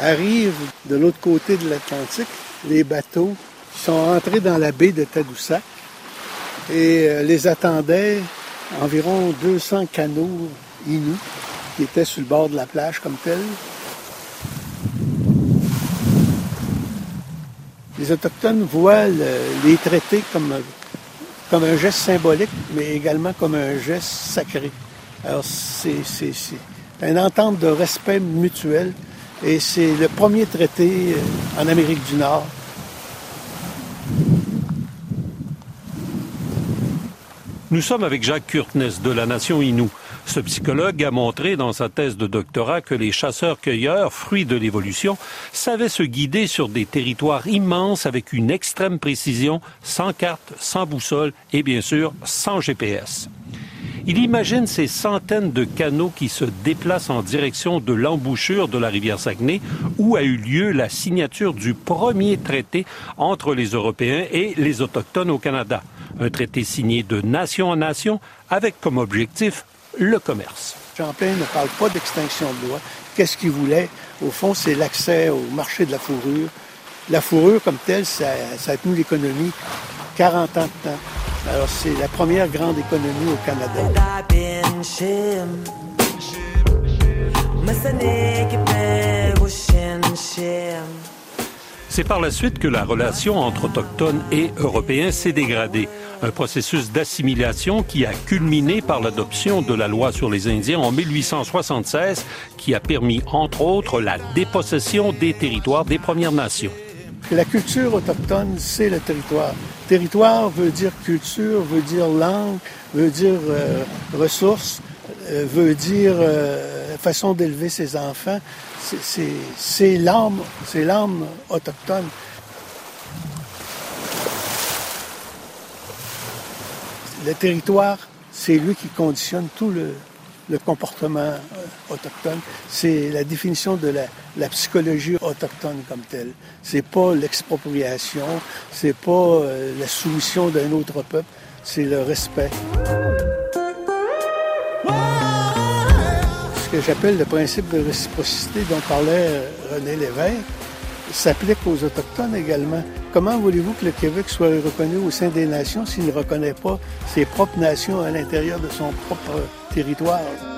arrivent de l'autre côté de l'Atlantique les bateaux sont entrés dans la baie de Tadoussac et euh, les attendaient environ 200 canots inuits qui étaient sur le bord de la plage comme tel. Les Autochtones voient les traités comme, comme un geste symbolique, mais également comme un geste sacré. Alors, c'est une entente de respect mutuel et c'est le premier traité euh, en Amérique du Nord. Nous sommes avec Jacques Kurtness de la Nation Innu. Ce psychologue a montré dans sa thèse de doctorat que les chasseurs-cueilleurs, fruits de l'évolution, savaient se guider sur des territoires immenses avec une extrême précision, sans carte, sans boussole et bien sûr sans GPS. Il imagine ces centaines de canaux qui se déplacent en direction de l'embouchure de la rivière Saguenay, où a eu lieu la signature du premier traité entre les Européens et les Autochtones au Canada. Un traité signé de nation en nation avec comme objectif le commerce. Champlain ne parle pas d'extinction de loi. Qu'est-ce qu'il voulait? Au fond, c'est l'accès au marché de la fourrure. La fourrure, comme telle, ça, ça a tenu l'économie 40 ans de temps. Alors, c'est la première grande économie au Canada. C'est par la suite que la relation entre Autochtones et Européens s'est dégradée. Un processus d'assimilation qui a culminé par l'adoption de la loi sur les Indiens en 1876, qui a permis, entre autres, la dépossession des territoires des Premières Nations. La culture autochtone, c'est le territoire. Territoire veut dire culture, veut dire langue, veut dire euh, ressources, euh, veut dire euh, façon d'élever ses enfants. C'est l'âme, c'est l'âme autochtone. Le territoire, c'est lui qui conditionne tout le, le comportement euh, autochtone. C'est la définition de la, psychologie autochtone comme telle. C'est pas l'expropriation, c'est pas euh, la soumission d'un autre peuple, c'est le respect. Ce que j'appelle le principe de réciprocité dont parlait euh, René Lévesque s'applique aux Autochtones également. Comment voulez-vous que le Québec soit reconnu au sein des nations s'il ne reconnaît pas ses propres nations à l'intérieur de son propre territoire?